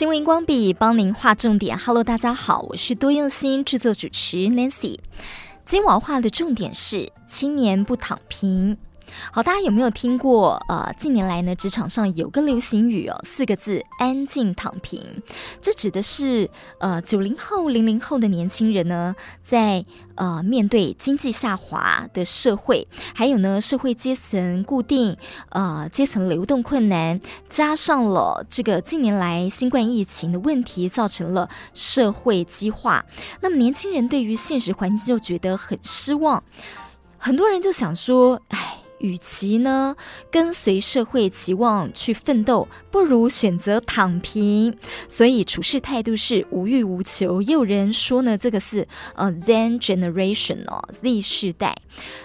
新闻荧光笔帮您画重点。Hello，大家好，我是多用心制作主持 Nancy。今晚画的重点是青年不躺平。好，大家有没有听过？呃，近年来呢，职场上有个流行语哦，四个字“安静躺平”。这指的是呃九零后、零零后的年轻人呢，在呃面对经济下滑的社会，还有呢社会阶层固定，呃阶层流动困难，加上了这个近年来新冠疫情的问题，造成了社会激化。那么年轻人对于现实环境就觉得很失望，很多人就想说，哎。与其呢跟随社会期望去奋斗，不如选择躺平。所以处事态度是无欲无求。也有人说呢，这个是呃 Zen Generation 哦，Z 世代。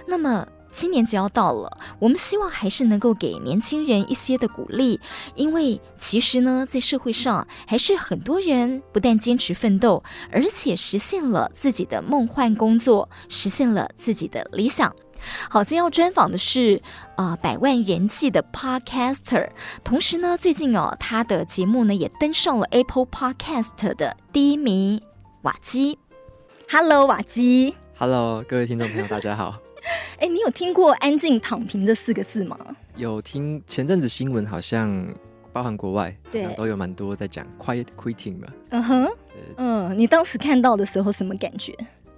那么新年节要到了，我们希望还是能够给年轻人一些的鼓励，因为其实呢，在社会上还是很多人不但坚持奋斗，而且实现了自己的梦幻工作，实现了自己的理想。好，今天要专访的是啊、呃，百万人气的 Podcaster，同时呢，最近哦，他的节目呢也登上了 Apple Podcast 的第一名，瓦基。Hello，瓦基。Hello，各位听众朋友，大家好。哎，你有听过“安静躺平”这四个字吗？有听，前阵子新闻好像包含国外，对，都有蛮多在讲 “quiet quitting” 吧。嗯哼，嗯，你当时看到的时候什么感觉？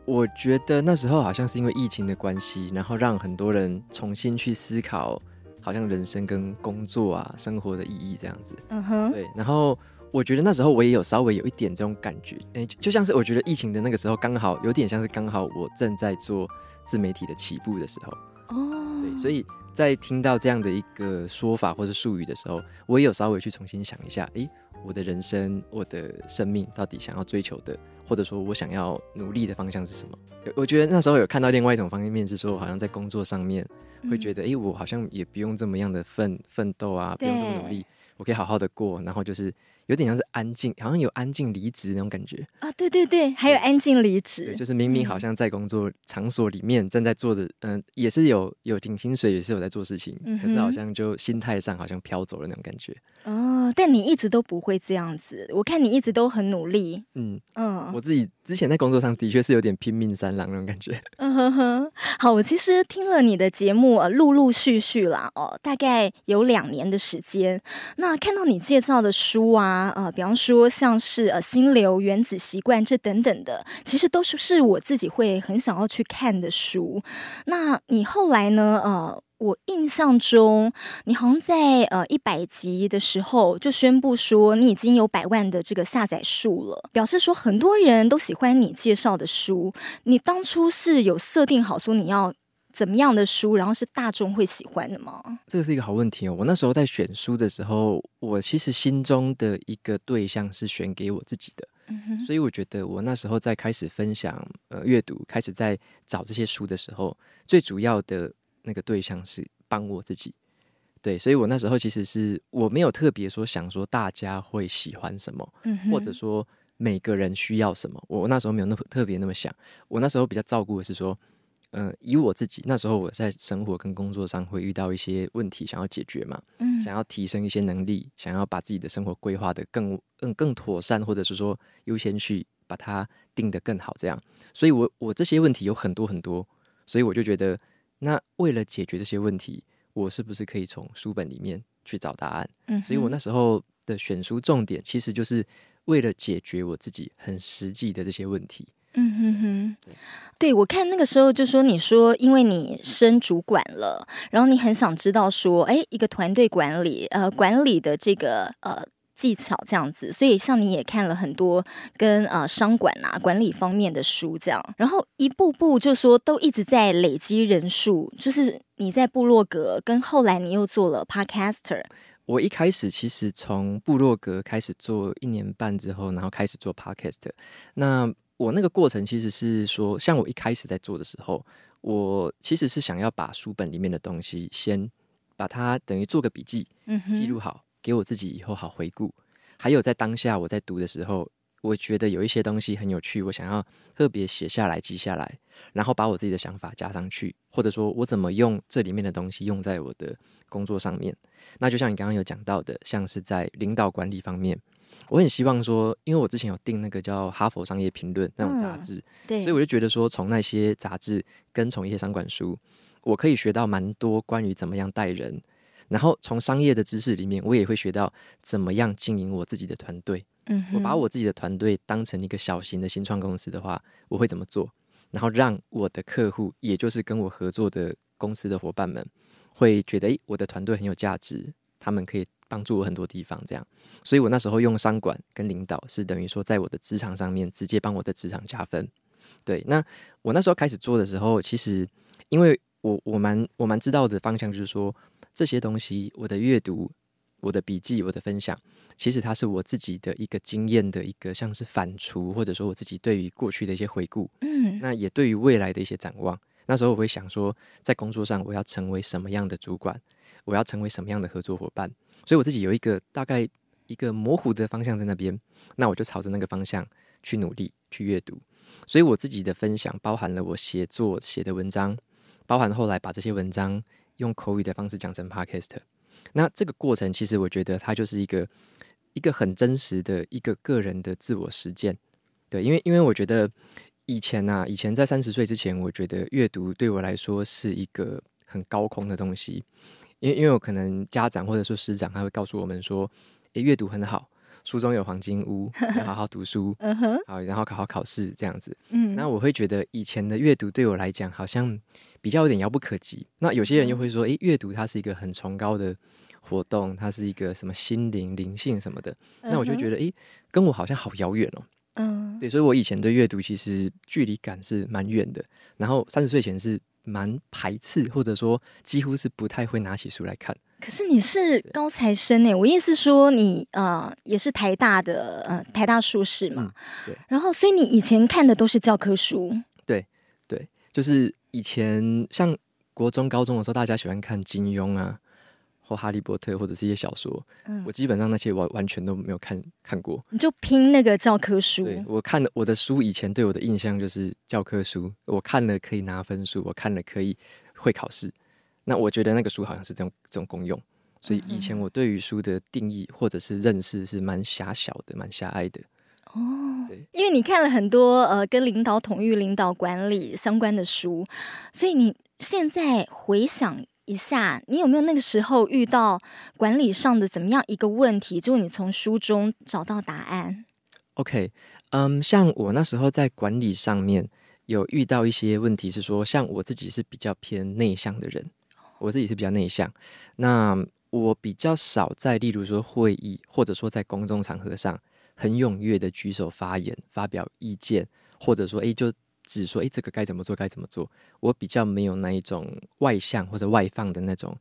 我觉得那时候好像是因为疫情的关系，然后让很多人重新去思考，好像人生跟工作啊、生活的意义这样子。嗯哼，对。然后我觉得那时候我也有稍微有一点这种感觉，哎，就像是我觉得疫情的那个时候刚好有点像是刚好我正在做自媒体的起步的时候。哦，对。所以在听到这样的一个说法或者术语的时候，我也有稍微去重新想一下，诶，我的人生、我的生命到底想要追求的。或者说我想要努力的方向是什么？我觉得那时候有看到另外一种方面，是说好像在工作上面会觉得，哎、嗯，我好像也不用这么样的奋奋斗啊，不用这么努力，我可以好好的过，然后就是。有点像是安静，好像有安静离职那种感觉啊！对对对，还有安静离职，就是明明好像在工作场所里面正在做的，嗯、呃，也是有有领薪水，也是有在做事情，嗯、可是好像就心态上好像飘走了那种感觉。哦，但你一直都不会这样子，我看你一直都很努力。嗯嗯，我自己之前在工作上的确是有点拼命三郎那种感觉。嗯哼哼，好，我其实听了你的节目，呃，陆陆续续啦，哦，大概有两年的时间。那看到你介绍的书啊。啊呃，比方说像是呃心流、原子习惯这等等的，其实都是是我自己会很想要去看的书。那你后来呢？呃，我印象中你好像在呃一百集的时候就宣布说你已经有百万的这个下载数了，表示说很多人都喜欢你介绍的书。你当初是有设定好说你要。怎么样的书，然后是大众会喜欢的吗？这个是一个好问题哦。我那时候在选书的时候，我其实心中的一个对象是选给我自己的。所以我觉得我那时候在开始分享呃阅读，开始在找这些书的时候，最主要的那个对象是帮我自己。对，所以我那时候其实是我没有特别说想说大家会喜欢什么，嗯。或者说每个人需要什么，我那时候没有那么特别那么想。我那时候比较照顾的是说。嗯、呃，以我自己那时候我在生活跟工作上会遇到一些问题，想要解决嘛，嗯，想要提升一些能力，想要把自己的生活规划的更更更妥善，或者是说优先去把它定得更好，这样。所以我我这些问题有很多很多，所以我就觉得，那为了解决这些问题，我是不是可以从书本里面去找答案？嗯，所以我那时候的选书重点其实就是为了解决我自己很实际的这些问题。嗯哼哼，对，我看那个时候就说，你说因为你升主管了，然后你很想知道说，哎，一个团队管理，呃，管理的这个呃技巧这样子，所以像你也看了很多跟呃商管啊管理方面的书这样，然后一步步就说都一直在累积人数，就是你在部落格，跟后来你又做了 Podcaster。我一开始其实从部落格开始做一年半之后，然后开始做 Podcast，那。我那个过程其实是说，像我一开始在做的时候，我其实是想要把书本里面的东西先把它等于做个笔记，记录好，给我自己以后好回顾。还有在当下我在读的时候，我觉得有一些东西很有趣，我想要特别写下来、记下来，然后把我自己的想法加上去，或者说我怎么用这里面的东西用在我的工作上面。那就像你刚刚有讲到的，像是在领导管理方面。我很希望说，因为我之前有订那个叫《哈佛商业评论》那种杂志，嗯，对，所以我就觉得说，从那些杂志跟从一些商管书，我可以学到蛮多关于怎么样带人，然后从商业的知识里面，我也会学到怎么样经营我自己的团队。嗯，我把我自己的团队当成一个小型的新创公司的话，我会怎么做？然后让我的客户，也就是跟我合作的公司的伙伴们，会觉得，诶，我的团队很有价值，他们可以帮助我很多地方。这样，所以我那时候用商管跟领导，是等于说在我的职场上面直接帮我的职场加分。对，那我那时候开始做的时候，其实因为我我蛮我蛮知道的方向就是说，这些东西，我的阅读、我的笔记、我的分享。其实它是我自己的一个经验的一个像是反刍，或者说我自己对于过去的一些回顾，嗯，那也对于未来的一些展望。那时候我会想说，在工作上我要成为什么样的主管，我要成为什么样的合作伙伴，所以我自己有一个大概一个模糊的方向在那边，那我就朝着那个方向去努力去阅读。所以我自己的分享包含了我写作写的文章，包含后来把这些文章用口语的方式讲成 podcast。那这个过程其实我觉得它就是一个。一个很真实的一个个人的自我实践，对，因为因为我觉得以前呐、啊，以前在三十岁之前，我觉得阅读对我来说是一个很高空的东西，因为因为我可能家长或者说师长他会告诉我们说，诶，阅读很好，书中有黄金屋，要好好读书，好，然后考好考试这样子，嗯，那我会觉得以前的阅读对我来讲好像比较有点遥不可及，那有些人又会说，诶，阅读它是一个很崇高的。活动，它是一个什么心灵灵性什么的，那我就觉得，诶、欸，跟我好像好遥远哦。嗯，对，所以我以前对阅读其实距离感是蛮远的。然后三十岁前是蛮排斥，或者说几乎是不太会拿起书来看。可是你是高材生诶，我意思说你呃也是台大的呃台大硕士嘛、嗯，对。然后，所以你以前看的都是教科书。对对，就是以前像国中、高中的时候，大家喜欢看金庸啊。或哈利波特，或者是一些小说，嗯，我基本上那些完完全都没有看看过。你就拼那个教科书。对，我看的我的书，以前对我的印象就是教科书，我看了可以拿分数，我看了可以会考试。那我觉得那个书好像是这种这种功用，所以以前我对于书的定义或者是认识是蛮狭小的，蛮狭隘的。哦，对，因为你看了很多呃跟领导统御、领导管理相关的书，所以你现在回想。一下，你有没有那个时候遇到管理上的怎么样一个问题？就是你从书中找到答案？OK，嗯，像我那时候在管理上面有遇到一些问题，是说，像我自己是比较偏内向的人，我自己是比较内向，那我比较少在，例如说会议或者说在公众场合上很踊跃的举手发言、发表意见，或者说，诶，就。只说诶，这个该怎么做？该怎么做？我比较没有那一种外向或者外放的那种，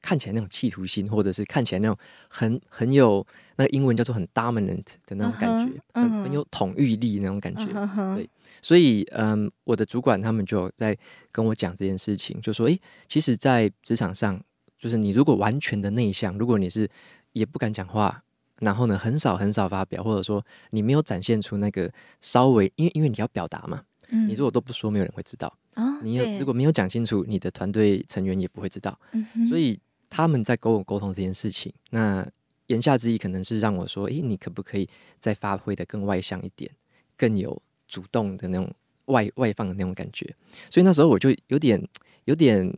看起来那种企图心，或者是看起来那种很很有那个英文叫做很 dominant 的那种感觉，uh uh -huh. 很很有统御力那种感觉。Uh -huh. 对，所以嗯，我的主管他们就在跟我讲这件事情，就说诶，其实，在职场上，就是你如果完全的内向，如果你是也不敢讲话，然后呢，很少很少发表，或者说你没有展现出那个稍微，因为因为你要表达嘛。你如果都不说，没有人会知道。哦、你有如果没有讲清楚，你的团队成员也不会知道。嗯、所以他们在跟我沟通这件事情，那言下之意可能是让我说：“诶，你可不可以再发挥的更外向一点，更有主动的那种外外放的那种感觉？”所以那时候我就有点有点，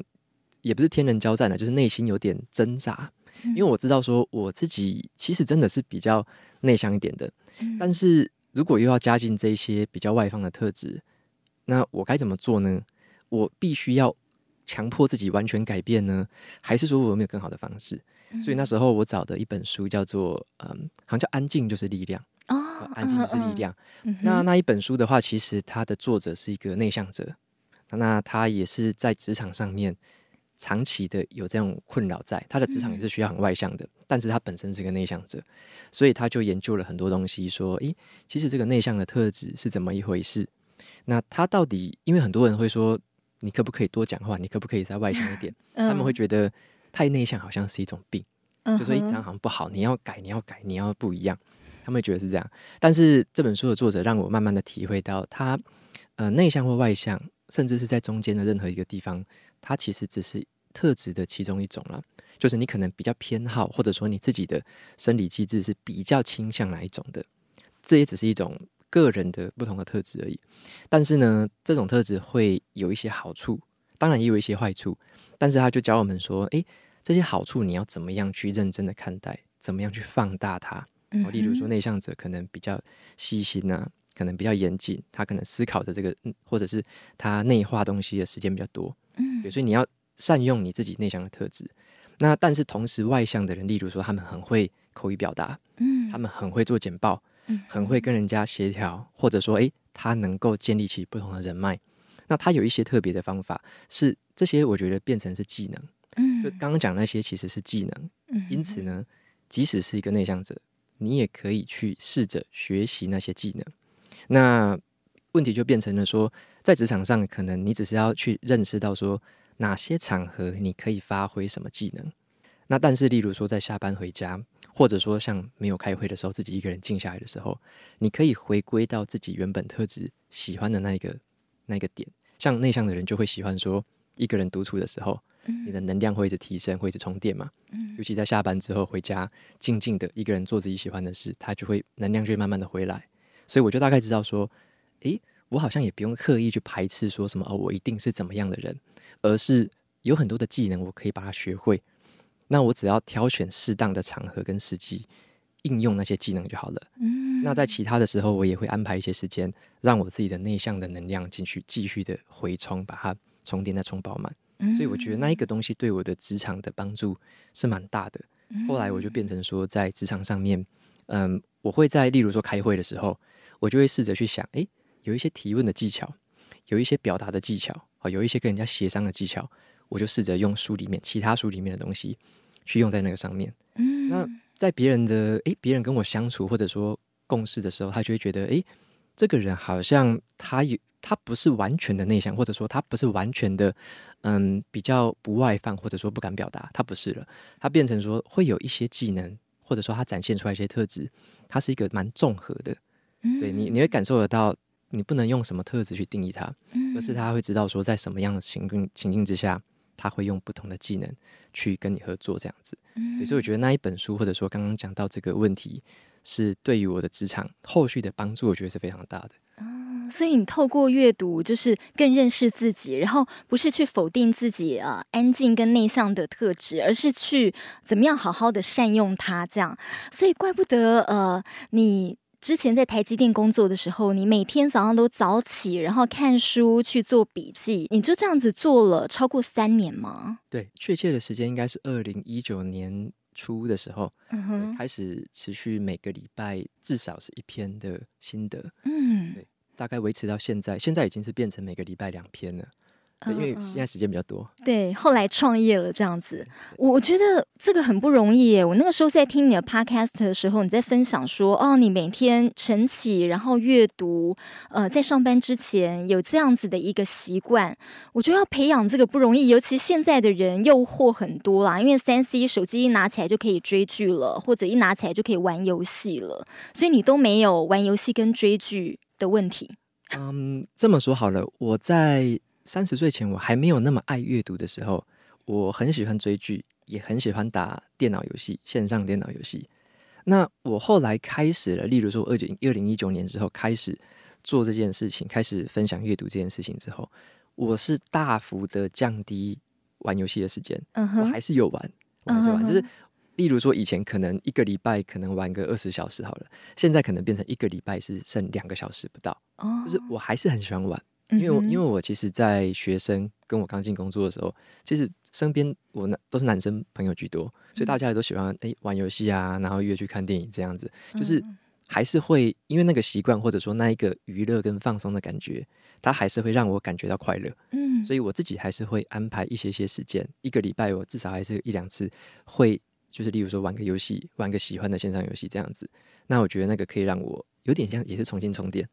也不是天人交战了，就是内心有点挣扎，因为我知道说我自己其实真的是比较内向一点的，但是如果又要加进这些比较外放的特质。那我该怎么做呢？我必须要强迫自己完全改变呢，还是说我有没有更好的方式？嗯、所以那时候我找的一本书叫做“嗯，好像叫安静就是力量”哦，安静就是力量。嗯、那那一本书的话，其实它的作者是一个内向者，那他也是在职场上面长期的有这种困扰，在他的职场也是需要很外向的，嗯、但是他本身是个内向者，所以他就研究了很多东西，说，诶，其实这个内向的特质是怎么一回事？那他到底，因为很多人会说，你可不可以多讲话？你可不可以再外向一点？嗯、他们会觉得太内向好像是一种病，嗯、就说一张好像不好，你要改，你要改，你要不一样。他们会觉得是这样。但是这本书的作者让我慢慢的体会到他，他呃内向或外向，甚至是在中间的任何一个地方，他其实只是特质的其中一种了。就是你可能比较偏好，或者说你自己的生理机制是比较倾向哪一种的，这也只是一种个人的不同的特质而已。但是呢，这种特质会有一些好处，当然也有一些坏处。但是他就教我们说，诶，这些好处你要怎么样去认真的看待，怎么样去放大它。哦，例如说内向者可能比较细心啊，可能比较严谨，他可能思考的这个，或者是他内化东西的时间比较多。嗯，所以你要善用你自己内向的特质。那但是同时外向的人，例如说他们很会口语表达，嗯，他们很会做简报，嗯，很会跟人家协调，或者说，诶，他能够建立起不同的人脉。那他有一些特别的方法，是这些我觉得变成是技能，嗯，就刚刚讲那些其实是技能，嗯，因此呢，即使是一个内向者，你也可以去试着学习那些技能。那问题就变成了说，在职场上，可能你只是要去认识到说。哪些场合你可以发挥什么技能？那但是，例如说在下班回家，或者说像没有开会的时候，自己一个人静下来的时候，你可以回归到自己原本特质喜欢的那一个那一个点。像内向的人就会喜欢说，一个人独处的时候，你的能量会一直提升，会一直充电嘛。尤其在下班之后回家，静静的一个人做自己喜欢的事，他就会能量就会慢慢的回来。所以我就大概知道说，诶，我好像也不用刻意去排斥说什么哦，我一定是怎么样的人。而是有很多的技能，我可以把它学会。那我只要挑选适当的场合跟时机，应用那些技能就好了。嗯。那在其他的时候，我也会安排一些时间，让我自己的内向的能量进去，继续的回充，把它充电再充饱满。嗯。所以我觉得那一个东西对我的职场的帮助是蛮大的。后来我就变成说，在职场上面，嗯，我会在例如说开会的时候，我就会试着去想，诶，有一些提问的技巧，有一些表达的技巧。啊有一些跟人家协商的技巧，我就试着用书里面其他书里面的东西去用在那个上面。嗯，那在别人的诶，别人跟我相处或者说共事的时候，他就会觉得，诶，这个人好像他有他不是完全的内向，或者说他不是完全的嗯比较不外放，或者说不敢表达，他不是了，他变成说会有一些技能，或者说他展现出来一些特质，他是一个蛮综合的。嗯，对你你会感受得到。你不能用什么特质去定义他，而是他会知道说，在什么样的情境情境之下，他会用不同的技能去跟你合作，这样子。所以我觉得那一本书，或者说刚刚讲到这个问题，是对于我的职场后续的帮助，我觉得是非常大的。嗯，所以你透过阅读，就是更认识自己，然后不是去否定自己啊安静跟内向的特质，而是去怎么样好好的善用它，这样。所以怪不得呃你。之前在台积电工作的时候，你每天早上都早起，然后看书去做笔记，你就这样子做了超过三年吗？对，确切的时间应该是二零一九年初的时候，嗯哼，开始持续每个礼拜至少是一篇的心得，嗯，对，大概维持到现在，现在已经是变成每个礼拜两篇了。对，因为现在时间比较多。对，后来创业了这样子，我觉得这个很不容易耶。我那个时候在听你的 podcast 的时候，你在分享说，哦，你每天晨起，然后阅读，呃，在上班之前有这样子的一个习惯。我觉得要培养这个不容易，尤其现在的人诱惑很多啦，因为三 C 手机一拿起来就可以追剧了，或者一拿起来就可以玩游戏了，所以你都没有玩游戏跟追剧的问题。嗯，这么说好了，我在。三十岁前，我还没有那么爱阅读的时候，我很喜欢追剧，也很喜欢打电脑游戏，线上电脑游戏。那我后来开始了，例如说，二零二零一九年之后开始做这件事情，开始分享阅读这件事情之后，我是大幅的降低玩游戏的时间。Uh huh. 我还是有玩，我还是玩，uh huh. 就是例如说，以前可能一个礼拜可能玩个二十小时好了，现在可能变成一个礼拜是剩两个小时不到。Uh. 就是我还是很喜欢玩。因为我因为我其实，在学生跟我刚进工作的时候，其实身边我那都是男生朋友居多，所以大家也都喜欢诶玩游戏啊，然后约去看电影这样子，就是还是会因为那个习惯或者说那一个娱乐跟放松的感觉，它还是会让我感觉到快乐。嗯，所以我自己还是会安排一些些时间，一个礼拜我至少还是一两次会，就是例如说玩个游戏，玩个喜欢的线上游戏这样子。那我觉得那个可以让我有点像也是重新充电。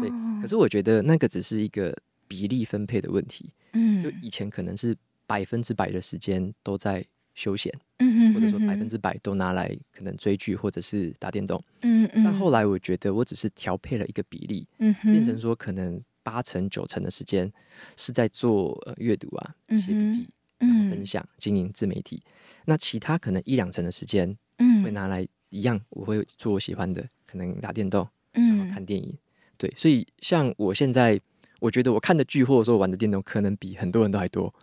对，可是我觉得那个只是一个比例分配的问题。嗯，就以前可能是百分之百的时间都在休闲，嗯，或者说百分之百都拿来可能追剧或者是打电动，嗯。嗯。但后来我觉得我只是调配了一个比例，嗯，变成说可能八成九成的时间是在做呃阅读啊，写笔记，然后分享、经营自媒体。那其他可能一两成的时间，嗯，会拿来一样，我会做我喜欢的，可能打电动，嗯，然后看电影，对。所以像我现在，我觉得我看的剧或者说玩的电动，可能比很多人都还多，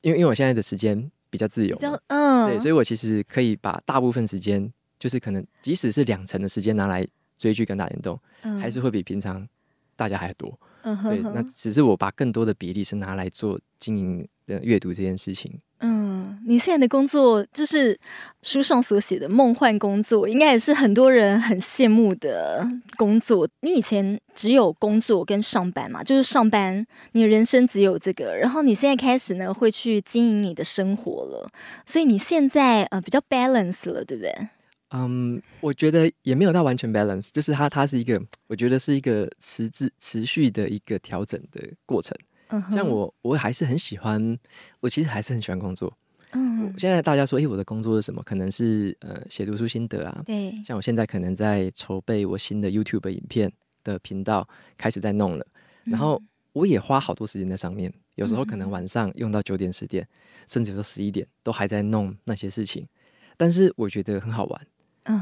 因为因为我现在的时间比较自由，嗯，对，所以我其实可以把大部分时间，就是可能即使是两成的时间拿来追剧跟打电动，嗯，还是会比平常大家还多。嗯，对，那只是我把更多的比例是拿来做经营的阅读这件事情。嗯，你现在的工作就是书上所写的梦幻工作，应该也是很多人很羡慕的工作。你以前只有工作跟上班嘛，就是上班，你的人生只有这个，然后你现在开始呢，会去经营你的生活了，所以你现在呃比较 balance 了，对不对？嗯，um, 我觉得也没有到完全 balance，就是它它是一个，我觉得是一个持之持续的一个调整的过程。Uh. 像我，我还是很喜欢，我其实还是很喜欢工作。嗯、uh，huh. 现在大家说，哎，我的工作是什么？可能是呃，写读书心得啊。对，像我现在可能在筹备我新的 YouTube 影片的频道，开始在弄了。然后我也花好多时间在上面，有时候可能晚上用到九点十点，甚至说十一点，都还在弄那些事情。但是我觉得很好玩。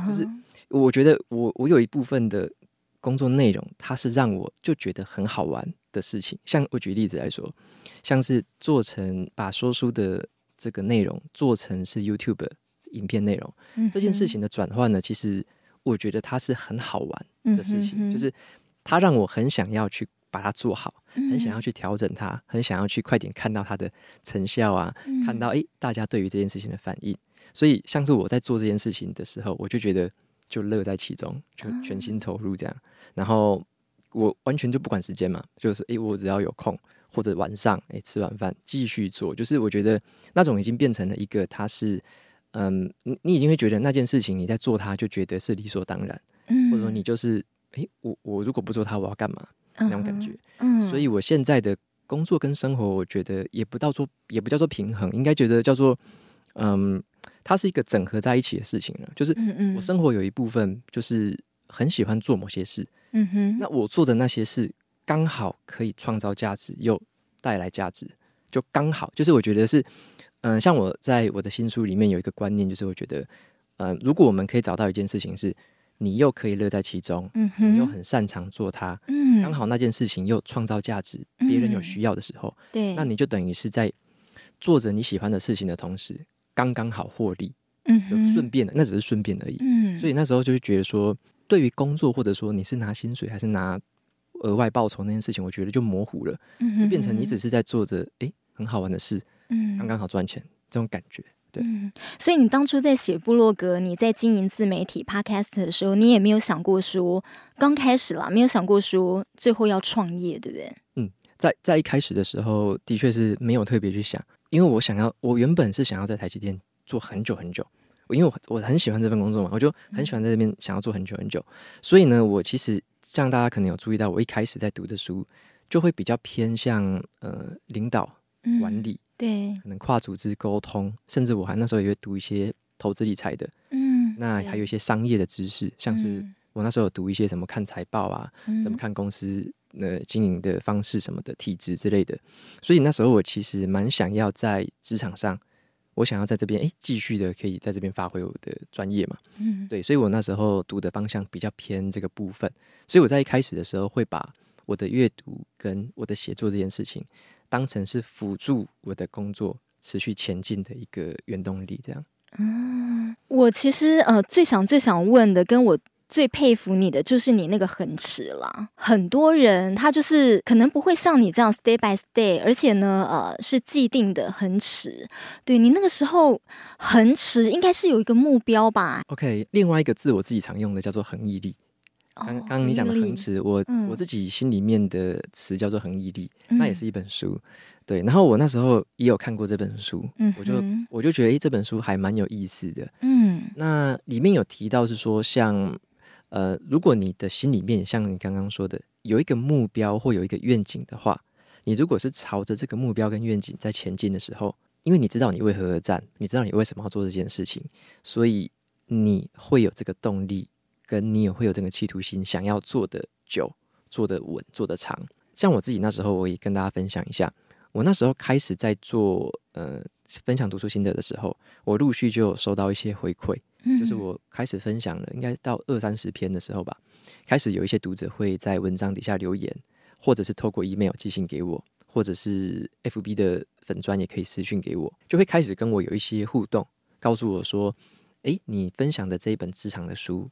就是我觉得我我有一部分的工作内容，它是让我就觉得很好玩的事情。像我举例子来说，像是做成把说书的这个内容做成是 YouTube 影片内容，嗯、这件事情的转换呢，其实我觉得它是很好玩的事情，嗯、哼。哼就是它让我很想要去把它做好，很想要去调整它，很想要去快点看到它的成效啊，嗯、看到诶大家对于这件事情的反应。所以，像是我在做这件事情的时候，我就觉得就乐在其中，就全心投入这样。然后我完全就不管时间嘛，就是诶，我只要有空或者晚上诶，吃完饭继续做。就是我觉得那种已经变成了一个，它是嗯，你你已经会觉得那件事情你在做它，就觉得是理所当然。嗯，或者说你就是诶，我我如果不做它，我要干嘛？那种感觉。嗯，所以我现在的工作跟生活，我觉得也不到做，也不叫做平衡，应该觉得叫做嗯。它是一个整合在一起的事情了，就是我生活有一部分就是很喜欢做某些事，嗯哼，那我做的那些事刚好可以创造价值又带来价值，就刚好就是我觉得是，嗯、呃，像我在我的新书里面有一个观念，就是我觉得，呃，如果我们可以找到一件事情是你又可以乐在其中，嗯哼，你又很擅长做它，嗯，刚好那件事情又创造价值，别人有需要的时候，对，那你就等于是在做着你喜欢的事情的同时。刚刚好获利，嗯，就顺便的，那只是顺便而已。嗯，所以那时候就会觉得说，对于工作或者说你是拿薪水还是拿额外报酬那件事情，我觉得就模糊了，嗯、就变成你只是在做着哎很好玩的事，嗯，刚刚好赚钱这种感觉。对、嗯，所以你当初在写部落格，你在经营自媒体 Podcast 的时候，你也没有想过说刚开始啦，没有想过说最后要创业，对不对？嗯，在在一开始的时候，的确是没有特别去想。因为我想要，我原本是想要在台积电做很久很久，因为我我很喜欢这份工作嘛，我就很喜欢在这边想要做很久很久。所以呢，我其实像大家可能有注意到，我一开始在读的书就会比较偏向呃领导管理，嗯、对，可能跨组织沟通，甚至我还那时候也会读一些投资理财的，嗯，那还有一些商业的知识，像是我那时候有读一些什么看财报啊，怎么看公司。呃，经营的方式什么的体制之类的，所以那时候我其实蛮想要在职场上，我想要在这边诶继续的可以在这边发挥我的专业嘛，嗯，对，所以我那时候读的方向比较偏这个部分，所以我在一开始的时候会把我的阅读跟我的写作这件事情当成是辅助我的工作持续前进的一个原动力，这样。嗯，我其实呃最想最想问的跟我。最佩服你的就是你那个恒持啦，很多人他就是可能不会像你这样 stay by stay，而且呢，呃，是既定的恒持。对，你那个时候恒持应该是有一个目标吧？OK，另外一个字我自己常用的叫做恒毅力。刚刚刚你讲的恒持，我、嗯、我自己心里面的词叫做恒毅力，嗯、那也是一本书。对，然后我那时候也有看过这本书，嗯、我就我就觉得诶，这本书还蛮有意思的。嗯，那里面有提到是说像。呃，如果你的心里面像你刚刚说的有一个目标或有一个愿景的话，你如果是朝着这个目标跟愿景在前进的时候，因为你知道你为何而战，你知道你为什么要做这件事情，所以你会有这个动力，跟你也会有这个企图心，想要做的久、做的稳、做的长。像我自己那时候，我也跟大家分享一下，我那时候开始在做呃分享读书心得的时候，我陆续就有收到一些回馈，嗯、就是我开始分享了，应该到二三十篇的时候吧，开始有一些读者会在文章底下留言，或者是透过 email 寄信给我，或者是 FB 的粉砖也可以私讯给我，就会开始跟我有一些互动，告诉我说：“诶，你分享的这一本职场的书。”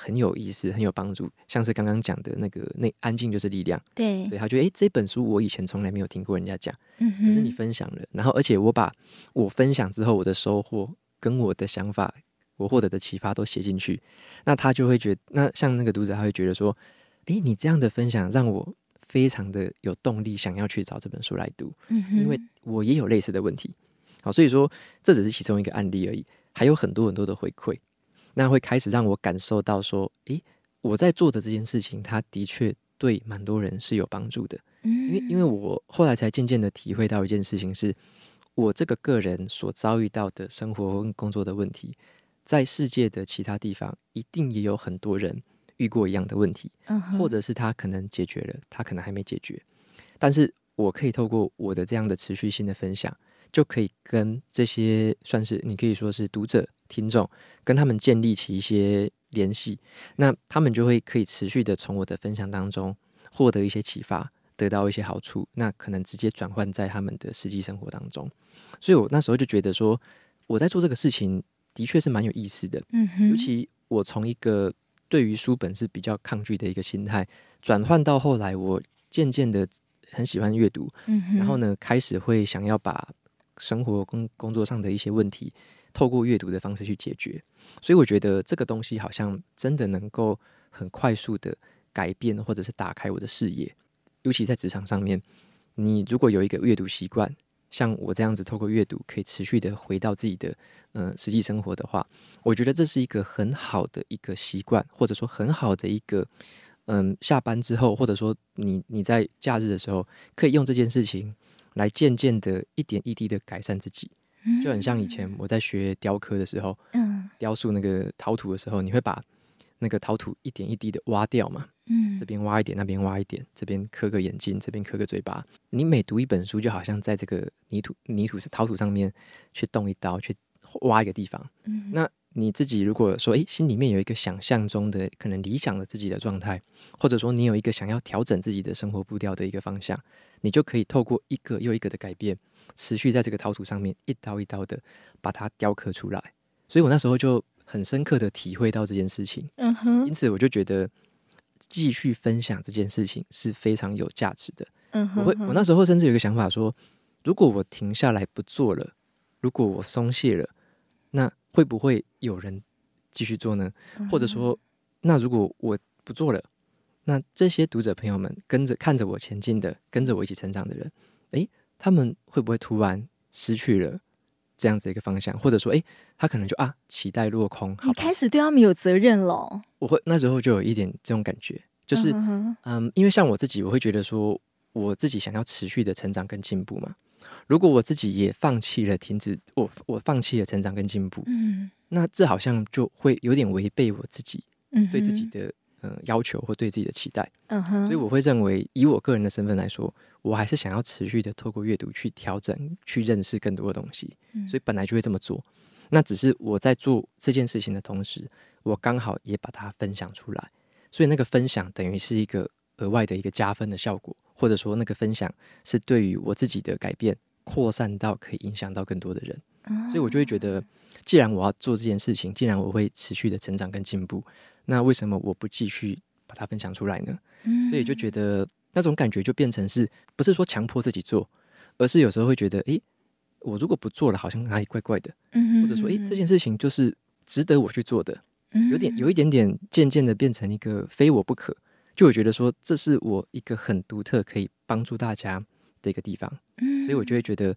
很有意思，很有帮助，像是刚刚讲的那个“那安静就是力量”，对，对他觉得，诶，这本书我以前从来没有听过人家讲，嗯，可是你分享了，然后而且我把我分享之后我的收获跟我的想法，我获得的启发都写进去，那他就会觉得，那像那个读者他会觉得说，诶，你这样的分享让我非常的有动力，想要去找这本书来读，嗯，因为我也有类似的问题，好，所以说这只是其中一个案例而已，还有很多很多的回馈。那会开始让我感受到说，诶，我在做的这件事情，它的确对蛮多人是有帮助的。因为因为我后来才渐渐的体会到一件事情是，我这个个人所遭遇到的生活跟工作的问题，在世界的其他地方，一定也有很多人遇过一样的问题，或者是他可能解决了，他可能还没解决，但是我可以透过我的这样的持续性的分享。就可以跟这些算是你可以说是读者、听众，跟他们建立起一些联系，那他们就会可以持续的从我的分享当中获得一些启发，得到一些好处，那可能直接转换在他们的实际生活当中。所以我那时候就觉得说，我在做这个事情的确是蛮有意思的，嗯哼，尤其我从一个对于书本是比较抗拒的一个心态，转换到后来，我渐渐的很喜欢阅读，嗯哼，然后呢，开始会想要把。生活工工作上的一些问题，透过阅读的方式去解决，所以我觉得这个东西好像真的能够很快速的改变，或者是打开我的视野。尤其在职场上面，你如果有一个阅读习惯，像我这样子，透过阅读可以持续的回到自己的嗯、实际生活的话，我觉得这是一个很好的一个习惯，或者说很好的一个嗯下班之后，或者说你你在假日的时候，可以用这件事情。来渐渐的一点一滴的改善自己，就很像以前我在学雕刻的时候，嗯，雕塑那个陶土的时候，你会把那个陶土一点一滴的挖掉嘛，嗯，这边挖一点，那边挖一点，这边刻个眼睛，这边刻个嘴巴。你每读一本书，就好像在这个泥土、泥土是陶土上面去动一刀，去挖一个地方。嗯，那你自己如果说，诶，心里面有一个想象中的可能理想的自己的状态，或者说你有一个想要调整自己的生活步调的一个方向。你就可以透过一个又一个的改变，持续在这个陶土上面一刀一刀的把它雕刻出来。所以我那时候就很深刻的体会到这件事情。嗯哼，因此我就觉得继续分享这件事情是非常有价值的。嗯哼，我会，我那时候甚至有一个想法说，如果我停下来不做了，如果我松懈了，那会不会有人继续做呢？或者说，那如果我不做了？那这些读者朋友们跟着看着我前进的，跟着我一起成长的人，诶，他们会不会突然失去了这样子一个方向？或者说，诶，他可能就啊，期待落空。你开始对他们有责任了。我会那时候就有一点这种感觉，就是嗯，因为像我自己，我会觉得说，我自己想要持续的成长跟进步嘛。如果我自己也放弃了，停止我我放弃了成长跟进步，嗯，那这好像就会有点违背我自己，嗯，对自己的。呃，要求或对自己的期待，嗯哼，所以我会认为，以我个人的身份来说，我还是想要持续的透过阅读去调整、去认识更多的东西，嗯，所以本来就会这么做。那只是我在做这件事情的同时，我刚好也把它分享出来，所以那个分享等于是一个额外的一个加分的效果，或者说那个分享是对于我自己的改变扩散到可以影响到更多的人，嗯，所以我就会觉得，既然我要做这件事情，既然我会持续的成长跟进步。那为什么我不继续把它分享出来呢？嗯，所以就觉得那种感觉就变成是不是说强迫自己做，而是有时候会觉得，诶，我如果不做了，好像哪里怪怪的，嗯，或者说，诶，这件事情就是值得我去做的，嗯，有点有一点点渐渐的变成一个非我不可，就我觉得说这是我一个很独特可以帮助大家的一个地方，嗯，所以我就会觉得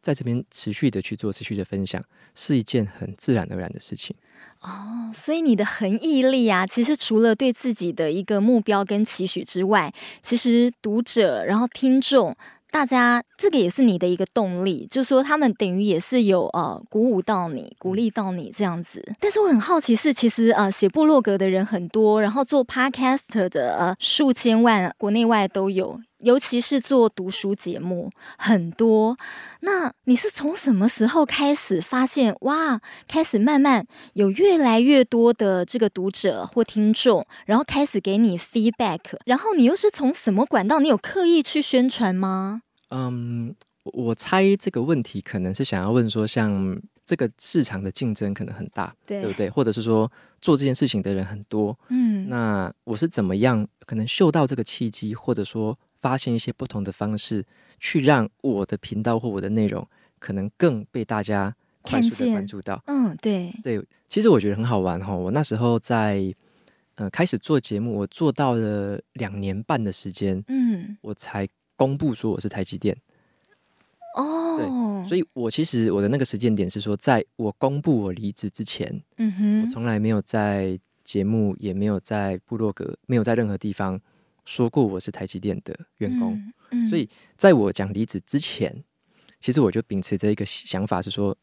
在这边持续的去做，持续的分享是一件很自然而然的事情。哦，所以你的恒毅力啊，其实除了对自己的一个目标跟期许之外，其实读者然后听众大家这个也是你的一个动力，就是说他们等于也是有呃鼓舞到你，鼓励到你这样子。但是我很好奇是，其实呃写部落格的人很多，然后做 Podcast 的呃数千万国内外都有，尤其是做读书节目很多。那你是从什么时候开始发现哇，开始慢慢有越来越多的这个读者或听众，然后开始给你 feedback，然后你又是从什么管道？你有刻意去宣传吗？嗯，我猜这个问题可能是想要问说，像。这个市场的竞争可能很大，对，对不对？或者是说做这件事情的人很多，嗯，那我是怎么样可能嗅到这个契机，或者说发现一些不同的方式，去让我的频道或我的内容可能更被大家快速的关注到？嗯，对，对。其实我觉得很好玩哈。我那时候在呃开始做节目，我做到了两年半的时间，嗯，我才公布说我是台积电。哦，对，所以我其实我的那个时间点是说，在我公布我离职之前，嗯哼，我从来没有在节目，也没有在部落格，没有在任何地方说过我是台积电的员工。嗯，嗯，所以在我讲离职之前，其实我就秉持着一个想法是说，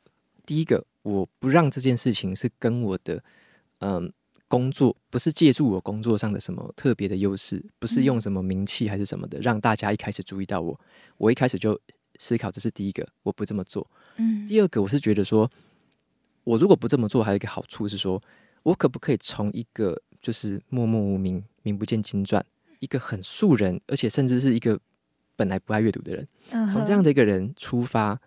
第一个，我不让这件事情是跟我的嗯工作，不是借助我工作上的什么特别的优势，不是用什么名气还是什么的，让大家一开始注意到我，我一开始就。思考，这是第一个，我不这么做。嗯，第二个，我是觉得说，我如果不这么做，还有一个好处是说，我可不可以从一个就是默默无名、名不见经传，一个很素人，而且甚至是一个本来不爱阅读的人，从这样的一个人出发，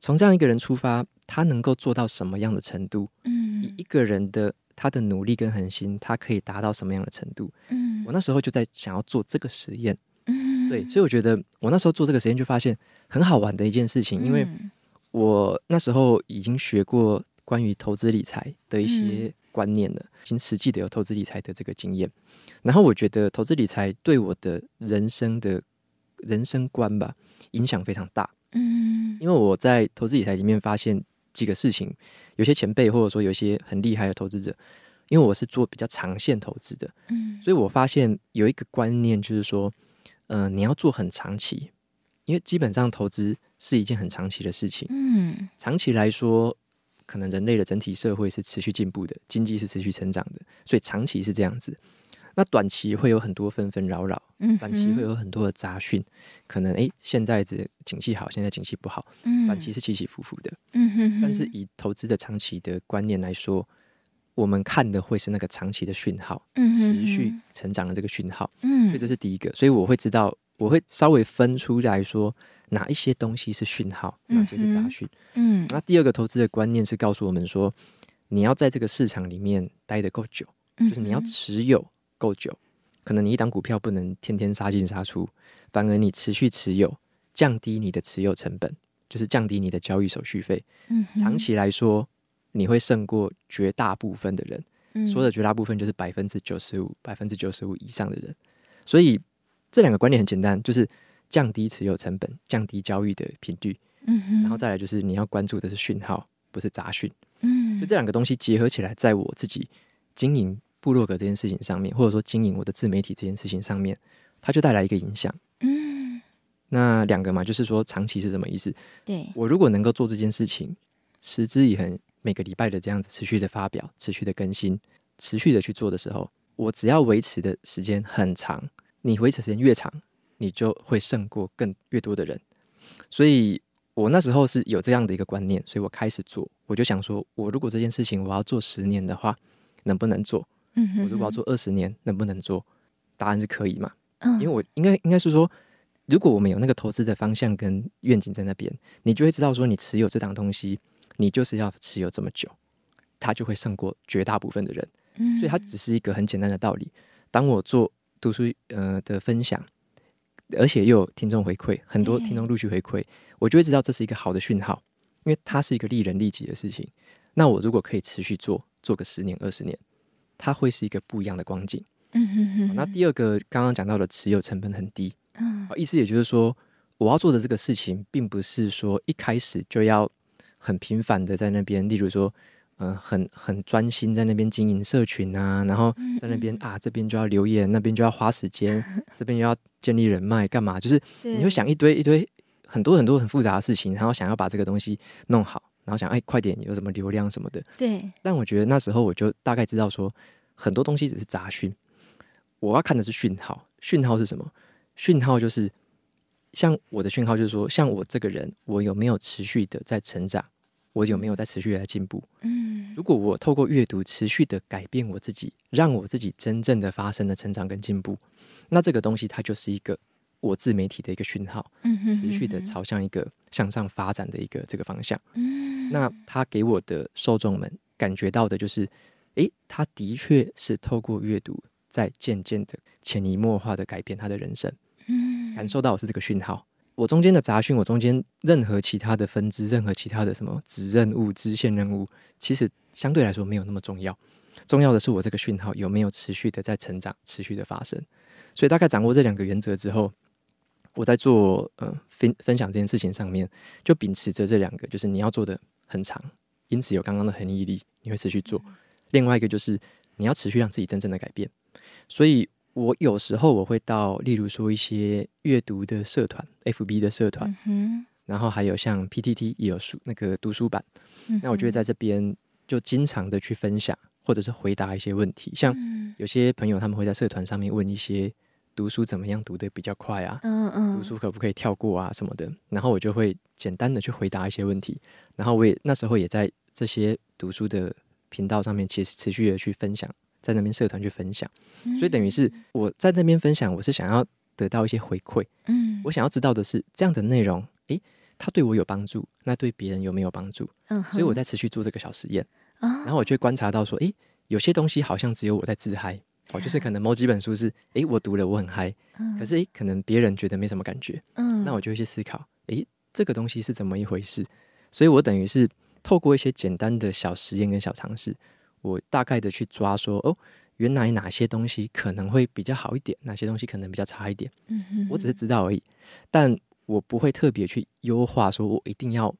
从这样一个人出发，他能够做到什么样的程度？嗯，以一个人的他的努力跟恒心，他可以达到什么样的程度？嗯，我那时候就在想要做这个实验。嗯，对，所以我觉得我那时候做这个实验就发现很好玩的一件事情，因为我那时候已经学过关于投资理财的一些观念了，已经实际的有投资理财的这个经验。然后我觉得投资理财对我的人生的人生观吧影响非常大。嗯，因为我在投资理财里面发现几个事情，有些前辈或者说有些很厉害的投资者，因为我是做比较长线投资的，嗯，所以我发现有一个观念就是说。嗯、呃，你要做很长期，因为基本上投资是一件很长期的事情。嗯，长期来说，可能人类的整体社会是持续进步的，经济是持续成长的，所以长期是这样子。那短期会有很多纷纷扰扰，嗯，短期会有很多的杂讯，可能诶，现在这景气好，现在景气不好，嗯，短期是起起伏伏的，嗯哼哼。但是以投资的长期的观念来说，我们看的会是那个长期的讯号，嗯，持续成长的这个讯号，嗯，所以这是第一个，所以我会知道，我会稍微分出来说哪一些东西是讯号，哪些是杂讯，嗯，那第二个投资的观念是告诉我们说，你要在这个市场里面待得够久，就是你要持有够久，可能你一档股票不能天天杀进杀出，反而你持续持有，降低你的持有成本，就是降低你的交易手续费，嗯，长期来说。你会胜过绝大部分的人，嗯、说的绝大部分就是百分之九十五、百分之九十五以上的人。所以这两个观念很简单，就是降低持有成本、降低交易的频率，嗯哼，然后再来就是你要关注的是讯号，不是杂讯。嗯，就这两个东西结合起来，在我自己经营部落格这件事情上面，或者说经营我的自媒体这件事情上面，它就带来一个影响。嗯，那两个嘛，就是说长期是什么意思？对，我如果能够做这件事情，持之以恒。每个礼拜的这样子持续的发表、持续的更新、持续的去做的时候，我只要维持的时间很长，你维持时间越长，你就会胜过更越多的人。所以我那时候是有这样的一个观念，所以我开始做，我就想说，我如果这件事情我要做十年的话，能不能做？嗯哼哼。我如果要做二十年，能不能做？答案是可以嘛？嗯。因为我应该应该是说，如果我们有那个投资的方向跟愿景在那边，你就会知道说，你持有这档东西。你就是要持有这么久，它就会胜过绝大部分的人。嗯，所以它只是一个很简单的道理。当我做读书呃的分享，而且又有听众回馈，很多听众陆续回馈，我就会知道这是一个好的讯号，因为它是一个利人利己的事情。那我如果可以持续做，做个十年二十年，它会是一个不一样的光景。嗯哼哼。那第二个刚刚讲到的持有成本很低，嗯，意思也就是说，我要做的这个事情，并不是说一开始就要。很频繁的在那边，例如说，嗯、呃，很很专心在那边经营社群啊，然后在那边啊，这边就要留言，那边就要花时间，这边又要建立人脉，干嘛？就是你会想一堆一堆很多很多很复杂的事情，然后想要把这个东西弄好，然后想哎，快点有什么流量什么的。对。但我觉得那时候我就大概知道说，很多东西只是杂讯，我要看的是讯号。讯号是什么？讯号就是像我的讯号就是说，像我这个人，我有没有持续的在成长？我有没有在持续的在进步？嗯，如果我透过阅读持续的改变我自己，让我自己真正的发生了成长跟进步，那这个东西它就是一个我自媒体的一个讯号，嗯哼，持续的朝向一个向上发展的一个这个方向。嗯，那他给我的受众们感觉到的就是，诶，他的确是透过阅读在渐渐的潜移默化的改变他的人生。嗯，感受到的是这个讯号。我中间的杂讯，我中间任何其他的分支，任何其他的什么子任务、支线任务，其实相对来说没有那么重要。重要的是我这个讯号有没有持续的在成长，持续的发生。所以大概掌握这两个原则之后，我在做呃分分享这件事情上面，就秉持着这两个，就是你要做的很长，因此有刚刚的恒毅力，你会持续做。另外一个就是你要持续让自己真正的改变。所以。我有时候我会到，例如说一些阅读的社团，FB 的社团，嗯、然后还有像 PTT 也有书那个读书版，嗯、那我就会在这边就经常的去分享，或者是回答一些问题。像有些朋友他们会在社团上面问一些读书怎么样读的比较快啊，嗯嗯，读书可不可以跳过啊什么的，然后我就会简单的去回答一些问题。然后我也那时候也在这些读书的频道上面，其实持续的去分享。在那边社团去分享，所以等于是我在那边分享，我是想要得到一些回馈。嗯，我想要知道的是这样的内容，诶，它对我有帮助，那对别人有没有帮助？嗯，所以我在持续做这个小实验，然后我就会观察到说，诶，有些东西好像只有我在自嗨，哦，就是可能某几本书是，诶，我读了我很嗨，可是诶，可能别人觉得没什么感觉。嗯，那我就会去思考，诶，这个东西是怎么一回事？所以我等于是透过一些简单的小实验跟小尝试。我大概的去抓说哦，原来哪些东西可能会比较好一点，哪些东西可能比较差一点。嗯哼，我只是知道而已，但我不会特别去优化，说我一定要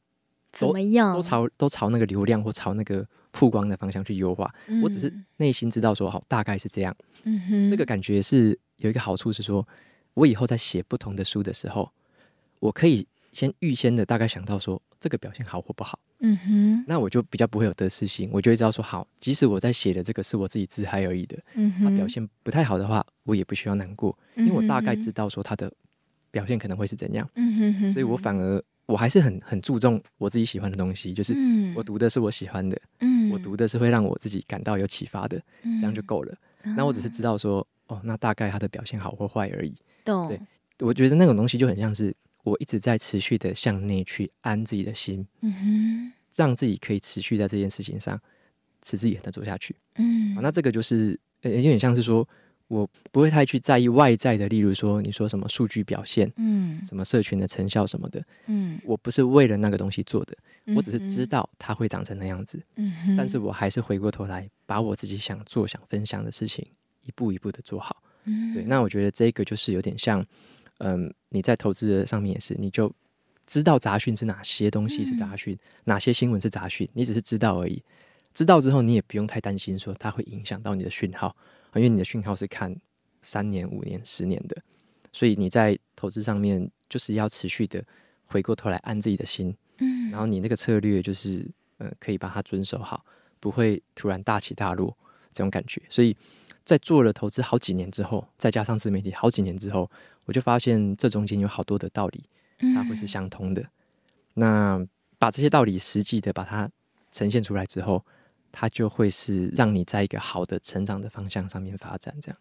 怎么样，都朝都朝那个流量或朝那个曝光的方向去优化。嗯、我只是内心知道说好，大概是这样。嗯哼，这个感觉是有一个好处是说，我以后在写不同的书的时候，我可以先预先的大概想到说。这个表现好或不好，嗯哼，那我就比较不会有得失心，我就会知道说好，即使我在写的这个是我自己自嗨而已的，嗯哼，他表现不太好的话，我也不需要难过，因为我大概知道说他的表现可能会是怎样，嗯哼哼，所以我反而我还是很很注重我自己喜欢的东西，就是我读的是我喜欢的，嗯，我读的是会让我自己感到有启发的，这样就够了。那我只是知道说，哦，那大概他的表现好或坏而已，懂？对，我觉得那种东西就很像是。我一直在持续的向内去安自己的心，嗯哼，让自己可以持续在这件事情上持之以恒的做下去，嗯，那这个就是呃有点像是说，我不会太去在意外在的，例如说你说什么数据表现，嗯，什么社群的成效什么的，嗯，我不是为了那个东西做的，我只是知道它会长成那样子，嗯哼，但是我还是回过头来把我自己想做想分享的事情一步一步的做好，嗯，对，那我觉得这个就是有点像。嗯，你在投资的上面也是，你就知道杂讯是哪些东西是杂讯，嗯、哪些新闻是杂讯，你只是知道而已。知道之后，你也不用太担心说它会影响到你的讯号，因为你的讯号是看三年、五年、十年的，所以你在投资上面就是要持续的回过头来安自己的心，嗯，然后你那个策略就是呃可以把它遵守好，不会突然大起大落这种感觉。所以在做了投资好几年之后，再加上自媒体好几年之后。我就发现这中间有好多的道理，它会是相通的。嗯、那把这些道理实际的把它呈现出来之后，它就会是让你在一个好的成长的方向上面发展。这样，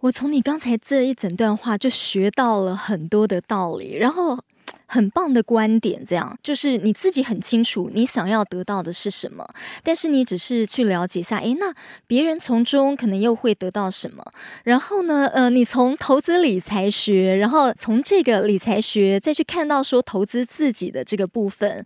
我从你刚才这一整段话就学到了很多的道理，然后。很棒的观点，这样就是你自己很清楚你想要得到的是什么，但是你只是去了解一下，诶，那别人从中可能又会得到什么？然后呢，呃，你从投资理财学，然后从这个理财学再去看到说投资自己的这个部分。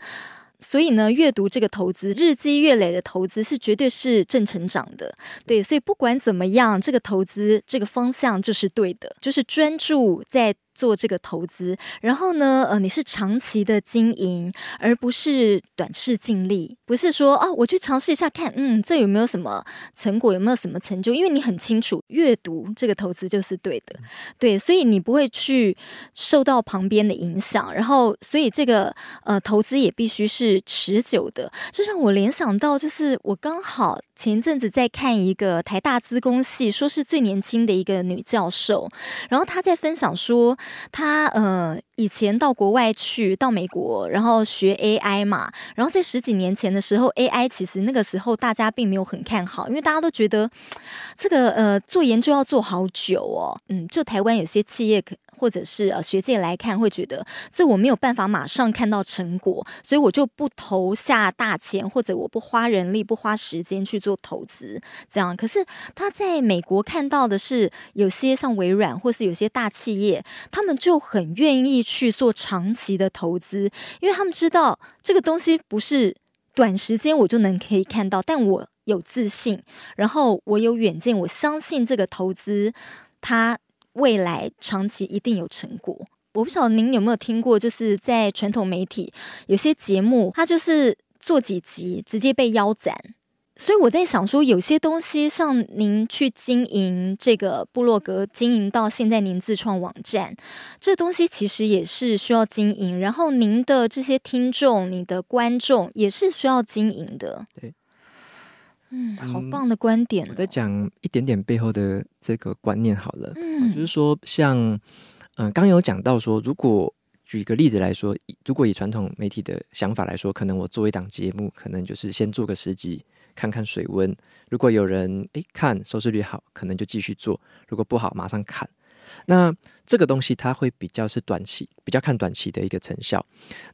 所以呢，阅读这个投资日积月累的投资是绝对是正成长的，对。所以不管怎么样，这个投资这个方向就是对的，就是专注在。做这个投资，然后呢，呃，你是长期的经营，而不是短视尽力，不是说啊，我去尝试一下看，嗯，这有没有什么成果，有没有什么成就？因为你很清楚，阅读这个投资就是对的，对，所以你不会去受到旁边的影响，然后，所以这个呃投资也必须是持久的。这让我联想到，就是我刚好前一阵子在看一个台大资工系，说是最年轻的一个女教授，然后她在分享说。他呃以前到国外去，到美国，然后学 AI 嘛，然后在十几年前的时候，AI 其实那个时候大家并没有很看好，因为大家都觉得 这个呃做研究要做好久哦，嗯，就台湾有些企业可。或者是呃学界来看，会觉得这我没有办法马上看到成果，所以我就不投下大钱，或者我不花人力、不花时间去做投资。这样，可是他在美国看到的是，有些像微软，或是有些大企业，他们就很愿意去做长期的投资，因为他们知道这个东西不是短时间我就能可以看到，但我有自信，然后我有远见，我相信这个投资它。未来长期一定有成果。我不晓得您有没有听过，就是在传统媒体有些节目，它就是做几集直接被腰斩。所以我在想说，有些东西像您去经营这个部落格，经营到现在您自创网站，这东西其实也是需要经营。然后您的这些听众、你的观众也是需要经营的。对。嗯，好棒的观点哦。我再讲一点点背后的这个观念好了，嗯，就是说像，像嗯，刚有讲到说，如果举一个例子来说，如果以传统媒体的想法来说，可能我做一档节目，可能就是先做个十集，看看水温。如果有人诶看收视率好，可能就继续做；如果不好，马上砍。那这个东西它会比较是短期，比较看短期的一个成效。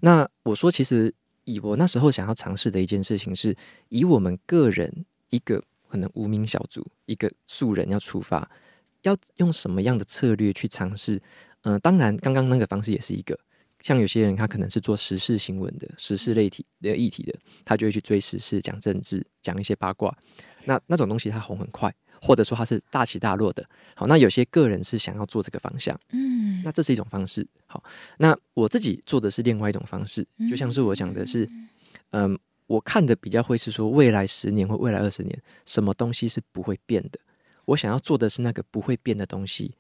那我说其实。以我那时候想要尝试的一件事情，是以我们个人一个可能无名小卒，一个素人要出发，要用什么样的策略去尝试？嗯、当然，刚刚那个方式也是一个。像有些人他可能是做时事新闻的、时事类题的议题的，他就会去追时事、讲政治、讲一些八卦。那那种东西他红很快。或者说它是大起大落的，好，那有些个人是想要做这个方向，嗯，那这是一种方式，好，那我自己做的是另外一种方式，就像是我讲的是，嗯，我看的比较会是说未来十年或未来二十年，什么东西是不会变的，我想要做的是那个不会变的东西，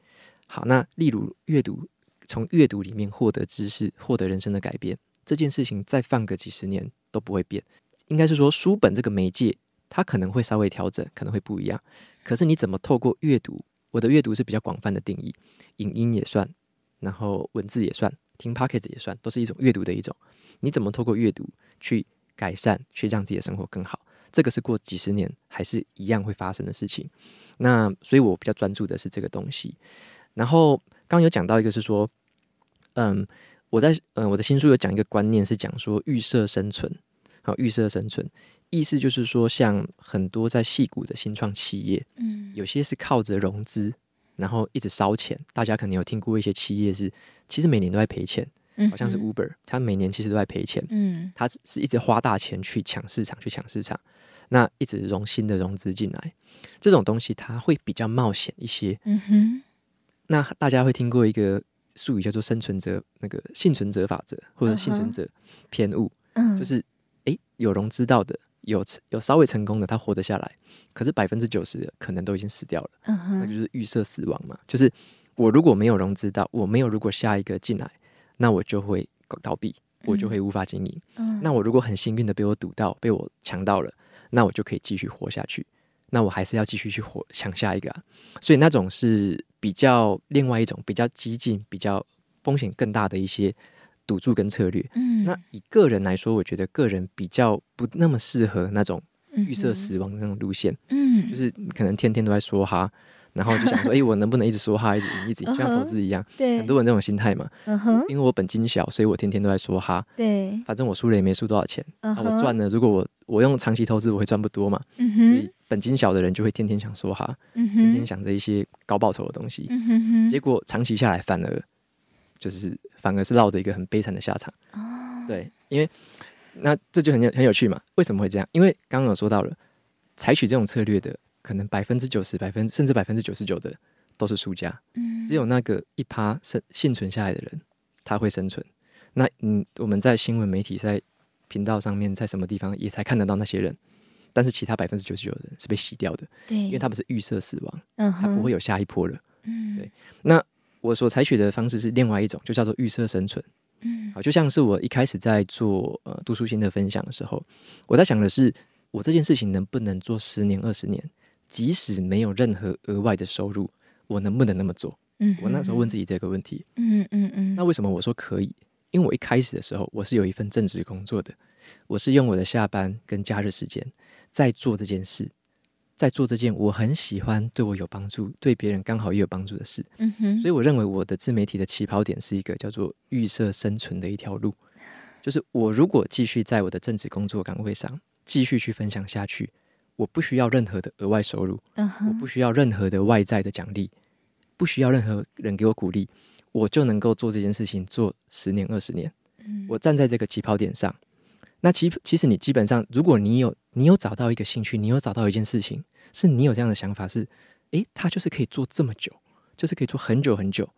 好，那例如阅读，从阅读里面获得知识，获得人生的改变，这件事情再放个几十年都不会变，应该是说书本这个媒介，它可能会稍微调整，可能会不一样。可是你怎么透过阅读？我的阅读是比较广泛的定义，影音也算，然后文字也算，听 Podcast 也算，都是一种阅读的一种。你怎么透过阅读去改善，去让自己的生活更好？这个是过几十年还是一样会发生的事情。那所以我比较专注的是这个东西。然后刚刚有讲到一个是说，嗯，我在嗯我的新书有讲一个观念，是讲说预设生存，好，预设生存。意思就是说，像很多在戏谷的新创企业，嗯，有些是靠着融资，然后一直烧钱。大家可能有听过一些企业是，其实每年都在赔钱，嗯，好像是 Uber，他每年其实都在赔钱，嗯，他是一直花大钱去抢市场，去抢市场，那一直融新的融资进来，这种东西它会比较冒险一些，嗯哼。那大家会听过一个术语叫做生存者那个幸存者法则，或者幸存者偏误，嗯，就是诶，有融资到的。有有稍微成功的，他活得下来，可是百分之九十的可能都已经死掉了，嗯、那就是预设死亡嘛。就是我如果没有融资到，我没有如果下一个进来，那我就会倒闭，我就会无法经营。嗯、那我如果很幸运的被我赌到，被我抢到了，那我就可以继续活下去。那我还是要继续去活抢下一个啊。所以那种是比较另外一种比较激进、比较风险更大的一些。赌注跟策略，嗯，那以个人来说，我觉得个人比较不那么适合那种预设死亡的那种路线，嗯，就是可能天天都在说哈，然后就想说，哎、欸，我能不能一直说哈，一直赢，一直赢，就像投资一样，对，很多人这种心态嘛，嗯哼，因为我本金小，所以我天天都在说哈，对，反正我输了也没输多少钱，啊，我赚了，如果我我用长期投资，我会赚不多嘛，嗯哼，所以本金小的人就会天天想说哈，嗯哼，天天想着一些高报酬的东西，嗯哼，结果长期下来反而。就是反而是落得一个很悲惨的下场，哦，对，因为那这就很有很有趣嘛。为什么会这样？因为刚刚有说到了，采取这种策略的，可能百分之九十、百分甚至百分之九十九的都是输家，嗯，只有那个一趴生幸存下来的人，他会生存。那嗯，我们在新闻媒体、在频道上面，在什么地方也才看得到那些人，但是其他百分之九十九的人是被洗掉的，对，因为他们是预设死亡，嗯，他不会有下一波了，嗯，对，那。我所采取的方式是另外一种，就叫做预设生存。嗯，好，就像是我一开始在做呃读书心得分享的时候，我在想的是，我这件事情能不能做十年、二十年，即使没有任何额外的收入，我能不能那么做？嗯，我那时候问自己这个问题。嗯嗯嗯。那为什么我说可以？因为我一开始的时候，我是有一份正职工作的，我是用我的下班跟假日时间在做这件事，在做这件我很喜欢、对我有帮助、对别人刚好也有帮助的事。嗯哼。所以我认为我的自媒体的起跑点是一个叫做预设生存的一条路，就是我如果继续在我的正职工作岗位上继续去分享下去，我不需要任何的额外收入，我不需要任何的外在的奖励，不需要任何人给我鼓励。我就能够做这件事情做十年二十年，嗯，我站在这个起跑点上，那其其实你基本上，如果你有你有找到一个兴趣，你有找到一件事情，是你有这样的想法，是，诶，他就是可以做这么久，就是可以做很久很久，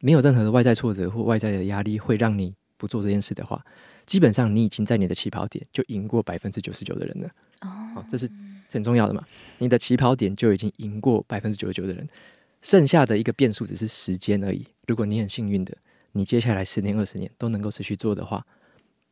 没有任何的外在挫折或外在的压力会让你不做这件事的话，基本上你已经在你的起跑点就赢过百分之九十九的人了。哦，这是很重要的嘛，你的起跑点就已经赢过百分之九十九的人。剩下的一个变数只是时间而已。如果你很幸运的，你接下来十年、二十年都能够持续做的话，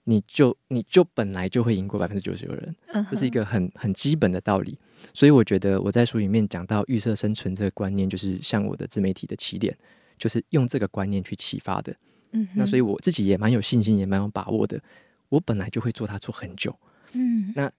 你就你就本来就会赢过百分之九十九的人。这是一个很很基本的道理。所以我觉得我在书里面讲到预设生存这个观念，就是像我的自媒体的起点，就是用这个观念去启发的。嗯，那所以我自己也蛮有信心，也蛮有把握的。我本来就会做它做很久。嗯，那。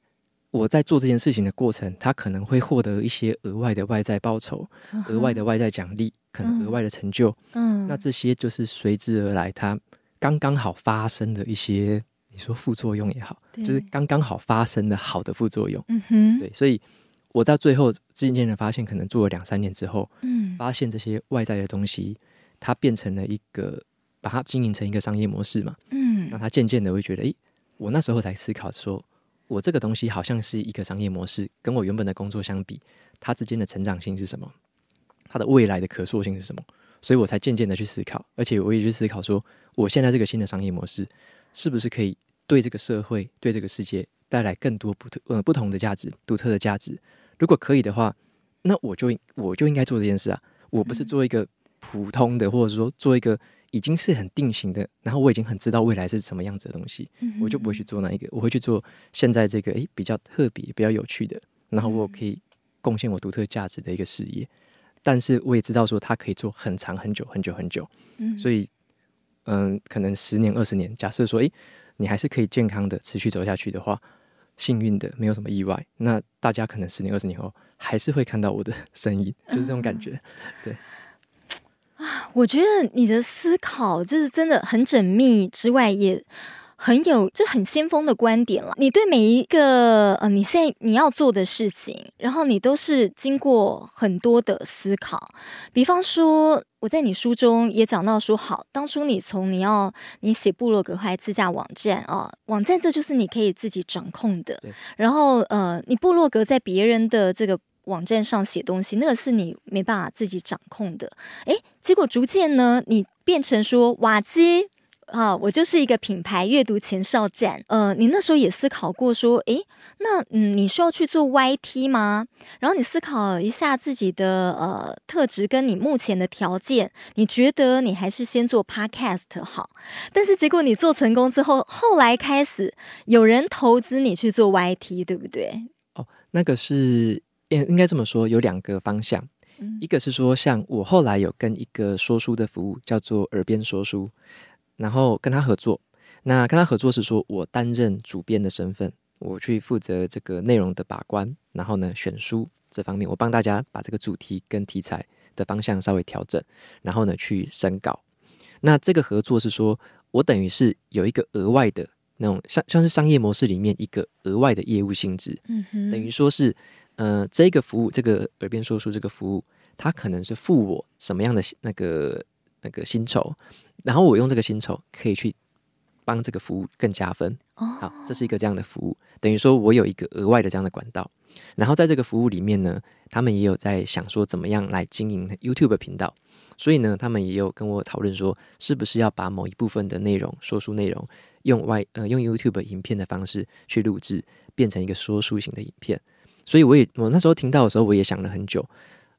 我在做这件事情的过程，它可能会获得一些额外的外在报酬、uh. 额外的外在奖励，可能额外的成就。嗯，那这些就是随之而来，它刚刚好发生的一些，你说副作用也好，就是刚刚好发生的好的副作用。嗯哼，对，所以我到最后渐渐的发现，可能做了两三年之后，嗯，发现这些外在的东西，它变成了一个，把它经营成一个商业模式嘛。嗯，那他渐渐的会觉得，诶，我那时候才思考说。我这个东西好像是一个商业模式，跟我原本的工作相比，它之间的成长性是什么？它的未来的可塑性是什么？所以我才渐渐的去思考，而且我也去思考说，我现在这个新的商业模式是不是可以对这个社会、对这个世界带来更多不特呃不同的价值、独特的价值？如果可以的话，那我就我就应该做这件事啊！我不是做一个普通的，或者说做一个。已经是很定型的，然后我已经很知道未来是什么样子的东西，嗯、我就不会去做那一个，我会去做现在这个诶比较特别、比较有趣的，然后我可以贡献我独特价值的一个事业。但是我也知道说它可以做很长、很久、很久、很久。嗯，所以嗯，可能十年、二十年，假设说诶你还是可以健康的持续走下去的话，幸运的没有什么意外，那大家可能十年、二十年后还是会看到我的 身影，就是这种感觉，嗯、对。我觉得你的思考就是真的很缜密，之外也很有就很先锋的观点了。你对每一个呃，你现在你要做的事情，然后你都是经过很多的思考。比方说，我在你书中也讲到说，好，当初你从你要你写部落格还自驾网站啊，网站这就是你可以自己掌控的。然后呃，你部落格在别人的这个。网站上写东西，那个是你没办法自己掌控的。诶，结果逐渐呢，你变成说瓦基啊，我就是一个品牌阅读前哨站。呃，你那时候也思考过说，诶，那嗯，你需要去做 YT 吗？然后你思考一下自己的呃特质跟你目前的条件，你觉得你还是先做 Podcast 好。但是结果你做成功之后，后来开始有人投资你去做 YT，对不对？哦，那个是。应该这么说，有两个方向，一个是说，像我后来有跟一个说书的服务叫做耳边说书，然后跟他合作。那跟他合作是说我担任主编的身份，我去负责这个内容的把关，然后呢选书这方面，我帮大家把这个主题跟题材的方向稍微调整，然后呢去审稿。那这个合作是说我等于是有一个额外的那种像像是商业模式里面一个额外的业务性质，嗯哼，等于说是。呃，这个服务，这个耳边说书这个服务，它可能是付我什么样的那个那个薪酬，然后我用这个薪酬可以去帮这个服务更加分。好，这是一个这样的服务，等于说我有一个额外的这样的管道。然后在这个服务里面呢，他们也有在想说怎么样来经营 YouTube 频道，所以呢，他们也有跟我讨论说，是不是要把某一部分的内容，说书内容，用外呃用 YouTube 影片的方式去录制，变成一个说书型的影片。所以我也我那时候听到的时候，我也想了很久。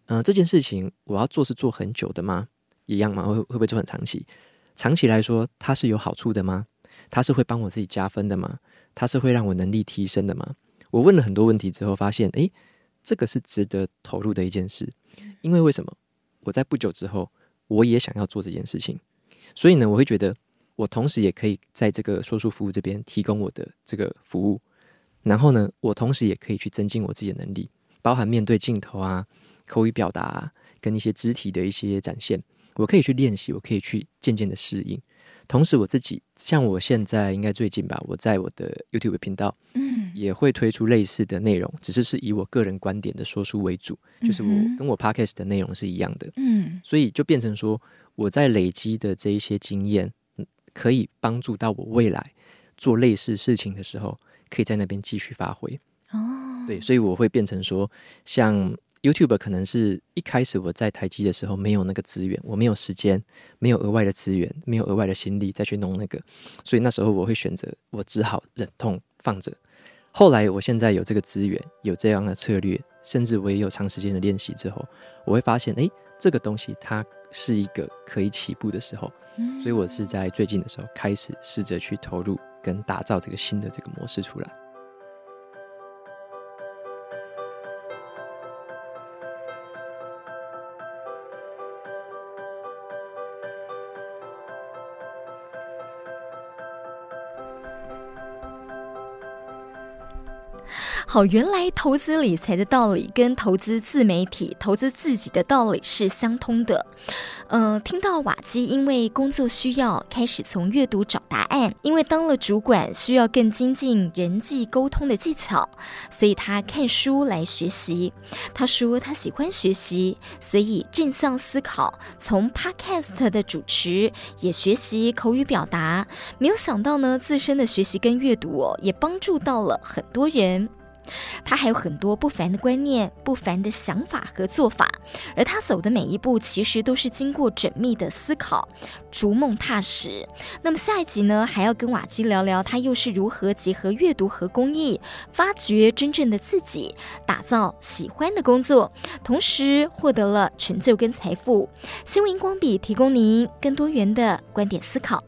嗯、这件事情我要做是做很久的吗？一样吗？会会不会做很长期？长期来说，它是有好处的吗？它是会帮我自己加分的吗？它是会让我能力提升的吗？我问了很多问题之后，发现，诶，这个是值得投入的一件事。因为为什么？我在不久之后，我也想要做这件事情。所以呢，我会觉得我同时也可以在这个说书服务这边提供我的这个服务，然后呢，我同时也可以去增进我自己的能力，包含面对镜头啊、口语表达啊，跟一些肢体的一些展现，我可以去练习，我可以去渐渐的适应。同时，我自己像我现在应该最近吧，我在我的 YouTube 频道，嗯，也会推出类似的内容，只是是以我个人观点的说书为主，就是我跟我 Podcast 的内容是一样的，嗯，所以就变成说我在累积的这一些经验，可以帮助到我未来做类似事情的时候，可以在那边继续发挥。哦，对，所以我会变成说像。YouTube 可能是一开始我在台积的时候没有那个资源，我没有时间，没有额外的资源，没有额外的心力再去弄那个，所以那时候我会选择，我只好忍痛放着。后来我现在有这个资源，有这样的策略，甚至我也有长时间的练习之后，我会发现，诶，这个东西它是一个可以起步的时候，所以我是在最近的时候开始试着去投入跟打造这个新的这个模式出来。好，原来投资理财的道理跟投资自媒体、投资自己的道理是相通的。嗯、听到瓦基因为工作需要开始从阅读找答案，因为当了主管需要更精进人际沟通的技巧，所以他看书来学习。他说他喜欢学习，所以正向思考，从 Podcast 的主持也学习口语表达。没有想到呢，自身的学习跟阅读哦，也帮助到了很多人。他还有很多不凡的观念、不凡的想法和做法，而他走的每一步其实都是经过缜密的思考，逐梦踏实。那么下一集呢，还要跟瓦基聊聊他又是如何结合阅读和公益，发掘真正的自己，打造喜欢的工作，同时获得了成就跟财富。新闻荧光笔提供您更多元的观点思考。